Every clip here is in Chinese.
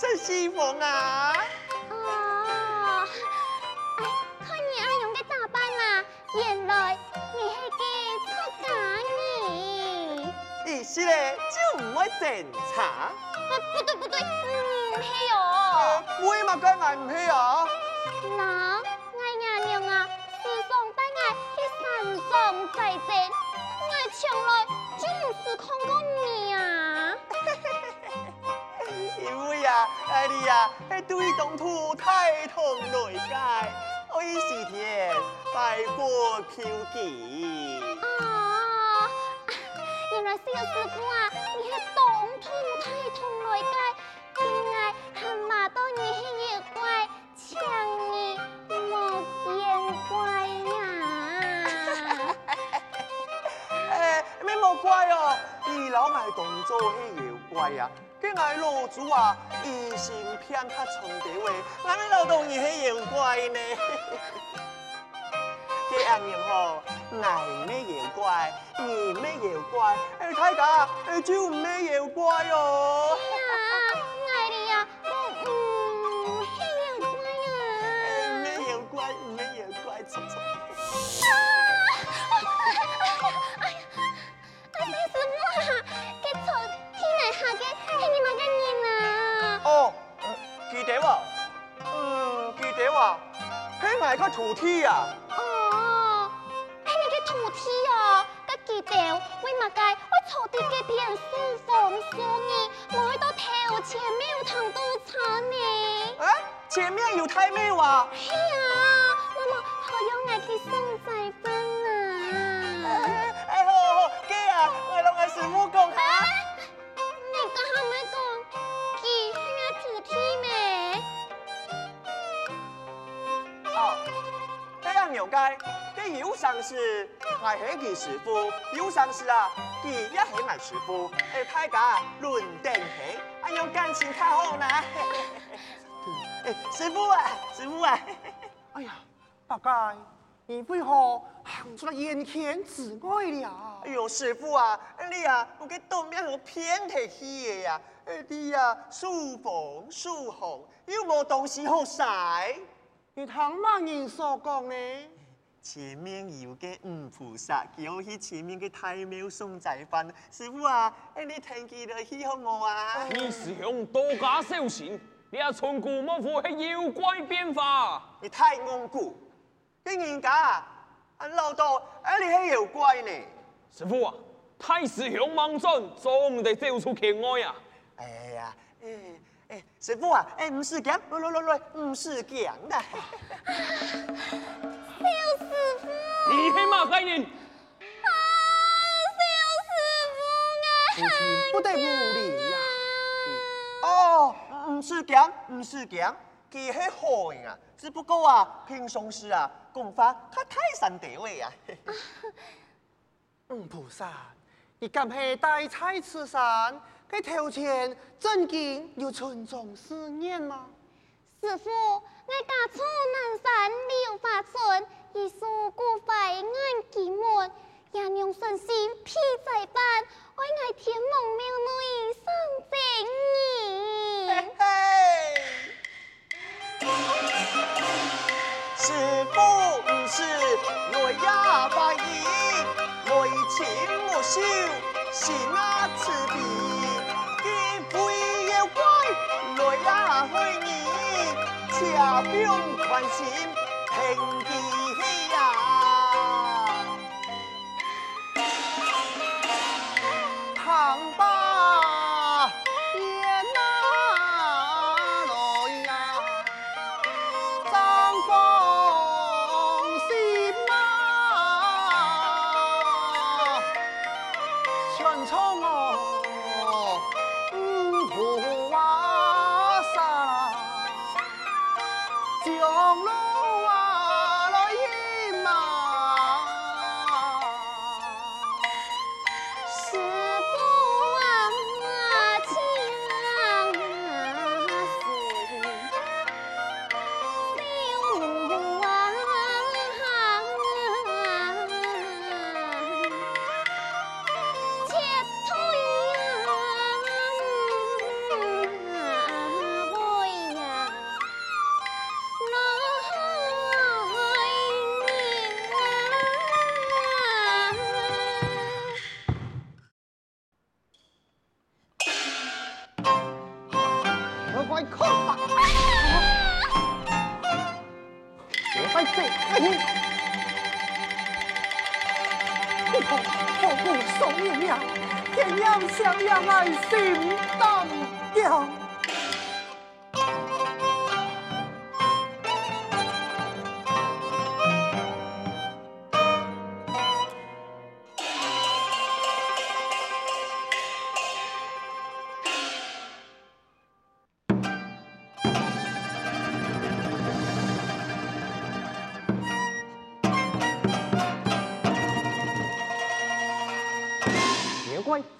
是西风啊！哦，哎，看你阿勇的打扮啊，原来你是个出家人。意思咧就唔会正常。啊，不对不对，唔系哦。为嘛该啊？那爱娘娘啊，时常带爱去山庄采摘，我从来就唔是看过你啊。哎你啊，系对东土太同来介，我一时天拜过求吉。哦，原来是有师傅啊，你系东土太同来介，原来系马到你系妖怪，强你莫见怪呀。哎，咩莫怪哦，你老爱动作系妖怪啊。跟爱老祖啊，疑心偏卡重地位，俺们老东西系妖怪呢。给阿娘吼，爱咩妖怪，你咩妖怪，哎，大家哎就咩妖怪哦。得喎，嗯，记得喎，系咪个徒弟啊？哦，系你嘅徒弟哦，个记得为乜嘅我坐啲嘅片书房书呢，冇到头前庙堂都惨呢？啊，前面有太妹话。系啊，妈妈好有爱去送仔饭啊！哎好好好，嘅啊，我同阿师傅讲哈。你讲下咪讲，这样了解。这有上是我系佢师傅，有上是啊，佢也系我师傅。哎，大家论定起，哎呦感情太好呢。哎，师傅啊，师傅啊。哎呀，八戒你为何行出了眼前之外了？哎呦，师傅啊，你啊，我给东边我偏题去的呀。哎，你啊，数风数红，有冇东西好晒？你听乜人所讲呢？前面有个五菩萨，叫去前面嘅太庙送仔饭。师傅啊，哎，你听见了去好我啊？你师兄多加小心，你阿村姑莫负系妖怪变化。你太戆古，跟人家啊，老道，哎，你系妖怪呢？师傅啊，太师兄忙转，总得走出境外啊。哎呀，哎哎，师傅啊，哎，唔是强，来来来来，唔是强的。小师傅，你系乜概念？啊，小师傅啊，不得无礼呀！哦，唔是讲，唔是讲，佢系好人啊，只不过啊，平常时啊，讲法他太神地位啊。五 菩萨，你敢系大蔡此山？佢头前真经有村中思念吗？师傅，我家住南山梨花村，一树孤废安几门，也娘顺心披在班，为爱天梦庙内上正义。师傅唔是我呀拜义，来请莫笑，是那慈悲，家兵关心平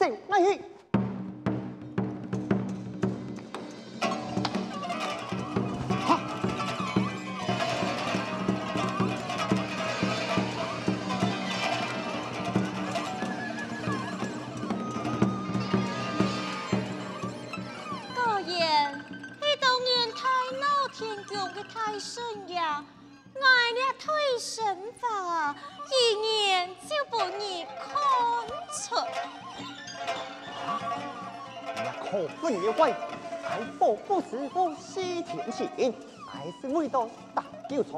สิ่ง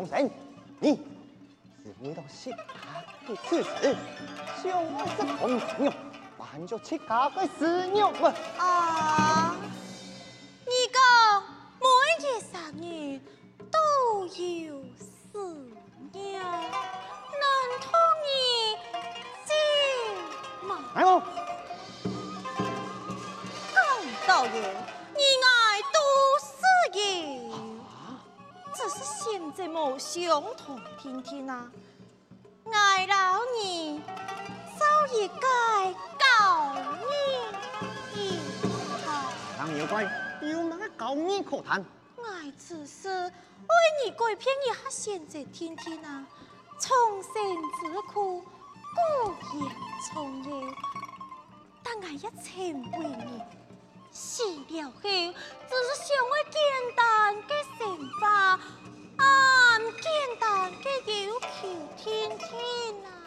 同生，你死命都死，他可以赐死，就是同生哟，万就吃他可以死命，啊。怎么同天天啊？爱老你，早一该告你一趟。唐，有哪个告你可谈？爱此事，为你鬼骗一下现在天天啊，从生之苦，故也重有。但爱也忏悔你，死了后只是想为简单的生活。 อ่าม有求天天啊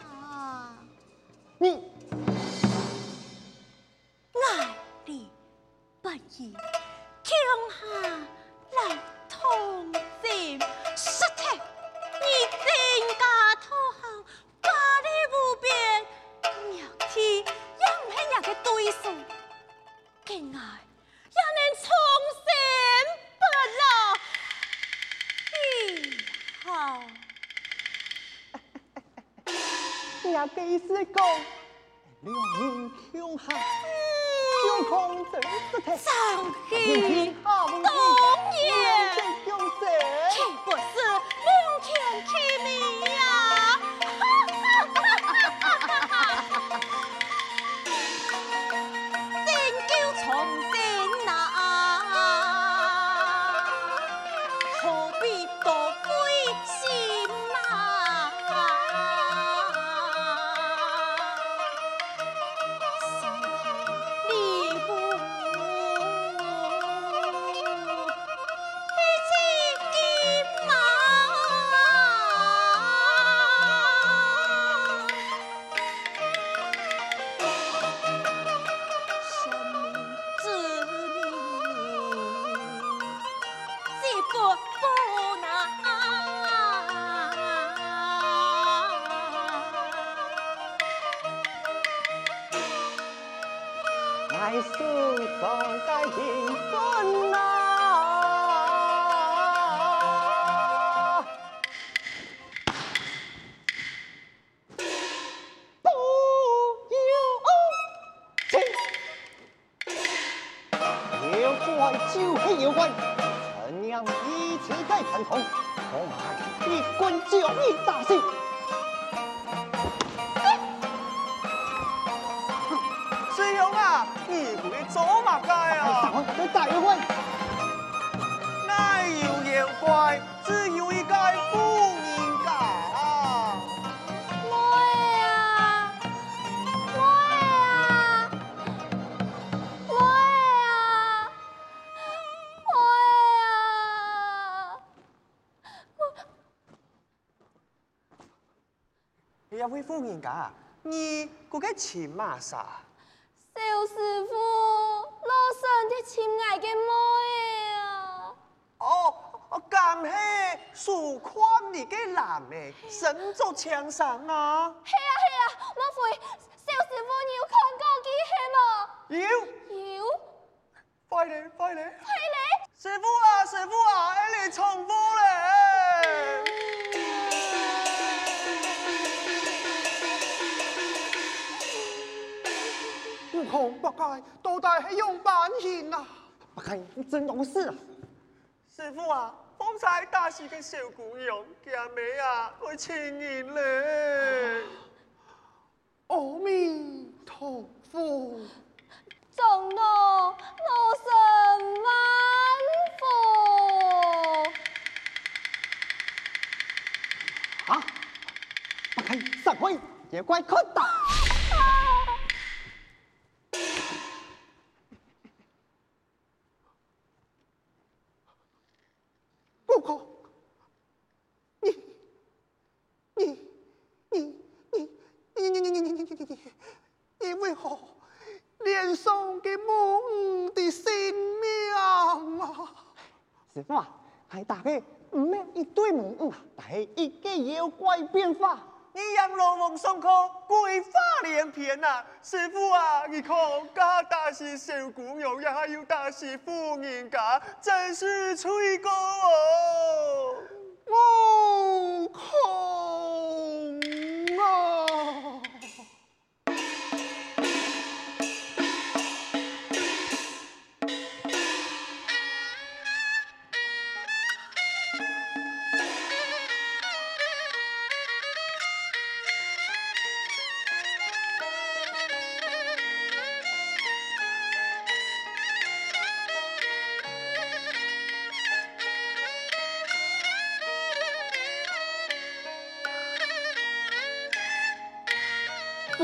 ซึ่งต้อ 夫人家你个该骑马噻小师傅老身的亲爱的妹啊哦我刚才宽夸你给男的神足枪上啊嘿呀嘿呀莫非小师傅你要看过机器嘛妖妖快点快点快点师傅啊师傅啊你重复嘞不该，到底是用板刑啊！不该，你真懂事啊！师傅啊，方才大死个小姑娘，家妹啊，我亲人嘞！阿弥陀佛，众怒我神万佛！啊！不该，散会也怪可大。师傅啊，还大概唔咩一对母啊，但系一个妖怪变化。你让罗王上课鬼发连篇啊！师傅啊，你看家大师小姑娘，也还要打死妇人家，真是吹过哦！悟空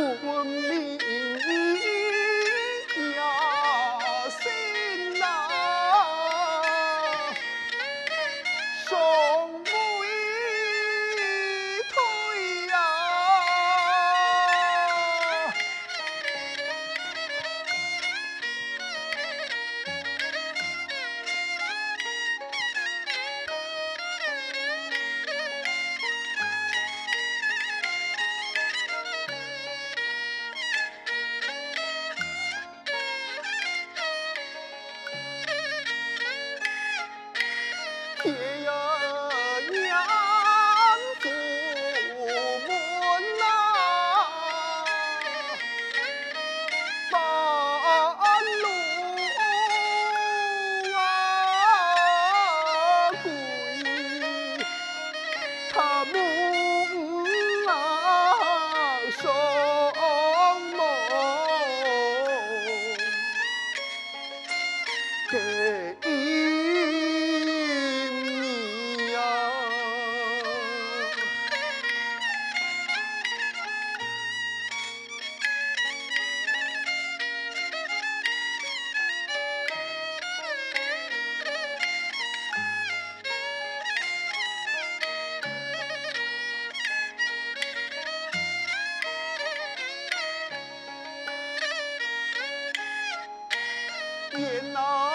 我命天哪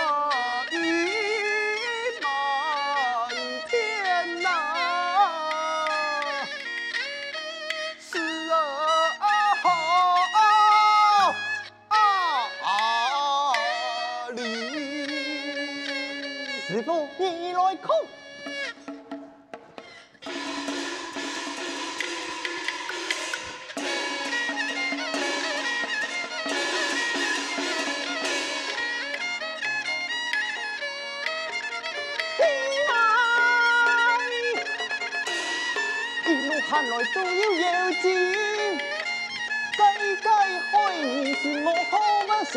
来都要有钱，鸡鸡开耳是我好心。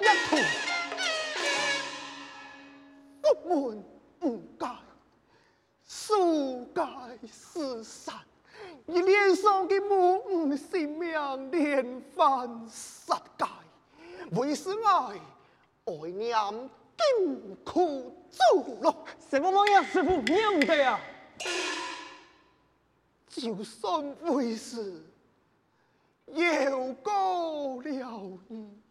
一同不满唔解，数解事实，而脸上嘅满是命连番杀戒，为是爱爱念金库走了，什么模样？师傅，你唔对啊！就算为是有过了意，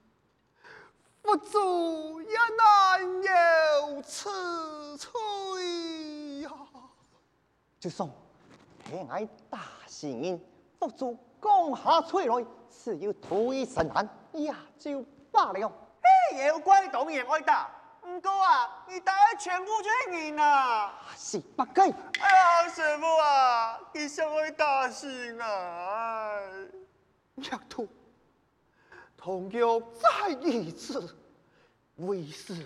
佛祖也难有此罪呀！就算偏爱大仙人，佛祖降下垂来，只要退神难，也就罢了。嘿，妖怪当然爱打，不过啊，你打的全部就是人啊！是不该。哎呀，师傅啊，你想会打死啊！yak 兔，同样再一次，为是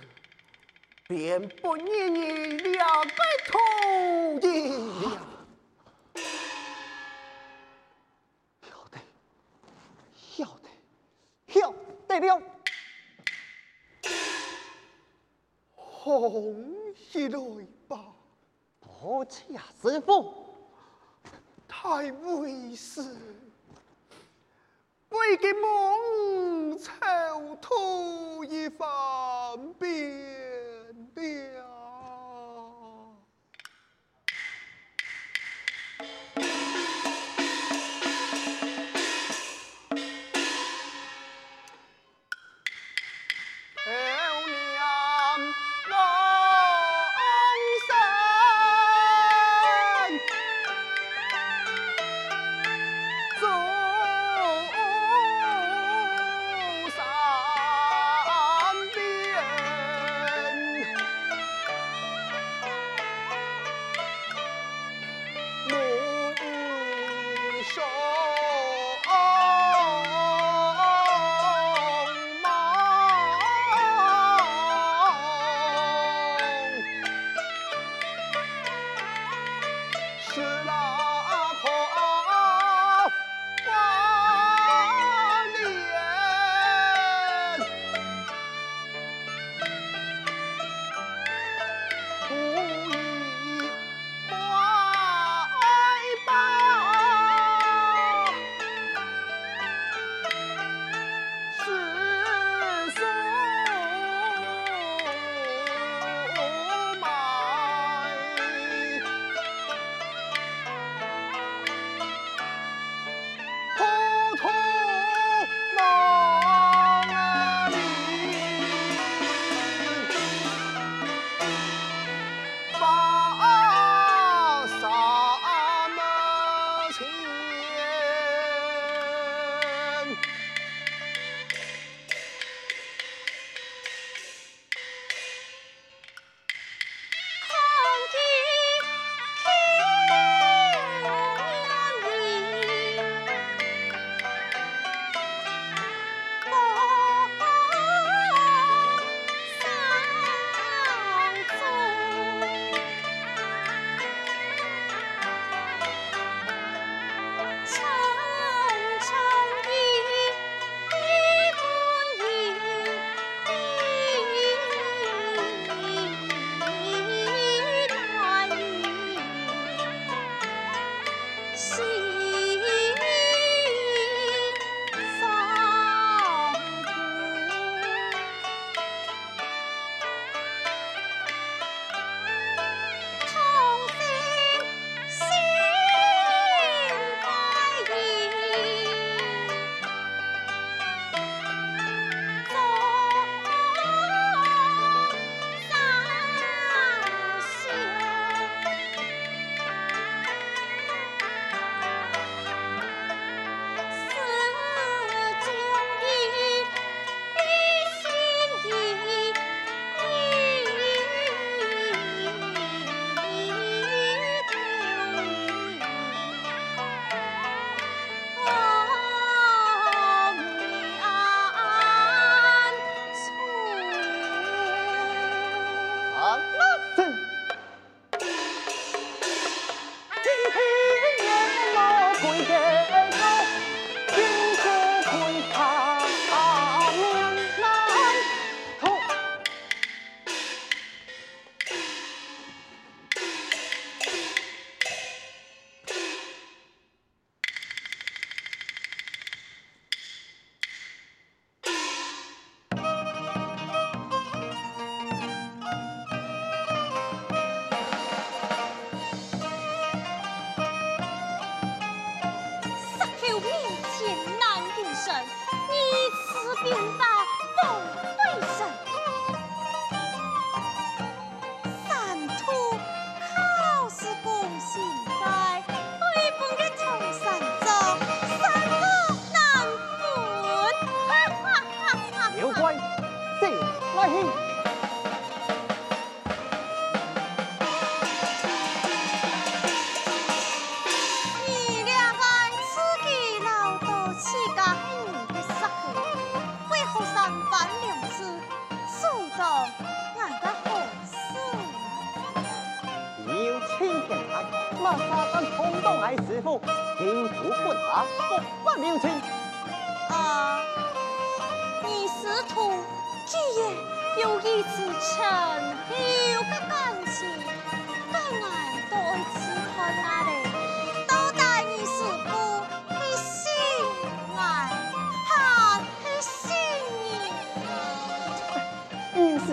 便不念你两个同意了。晓得，晓得，晓得了。红起来吧，多谢师傅，太为师为给蒙丑土一方便了。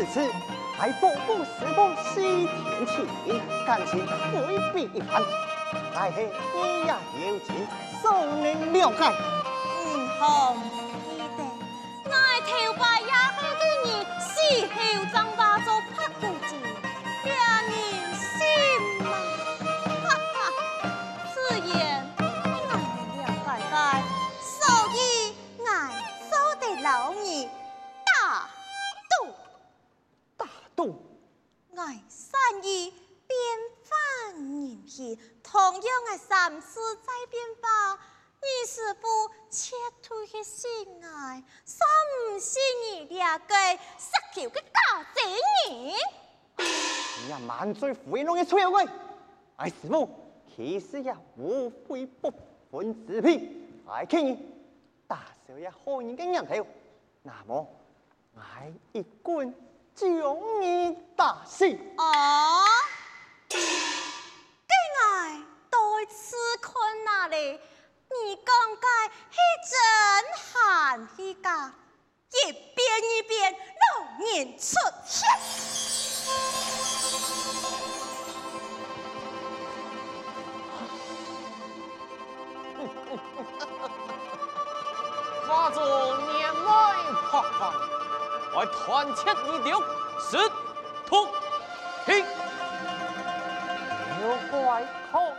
此，还不负师傅西天情，感情未必一番？还是你也有情，所能了解。嗯，好，记得。爱头发也是给你死后长失求的假正人？你呀，满嘴胡言乱语，吹牛鬼！哎，师傅，其实呀，无非不分之辈，爱看你大小也好人的人头，那么爱一棍将你打死。啊！此困哪里？你讲该是真罕一家，一遍一遍老人出现。化作年迈花花，我团结一流，师徒听，有怪可。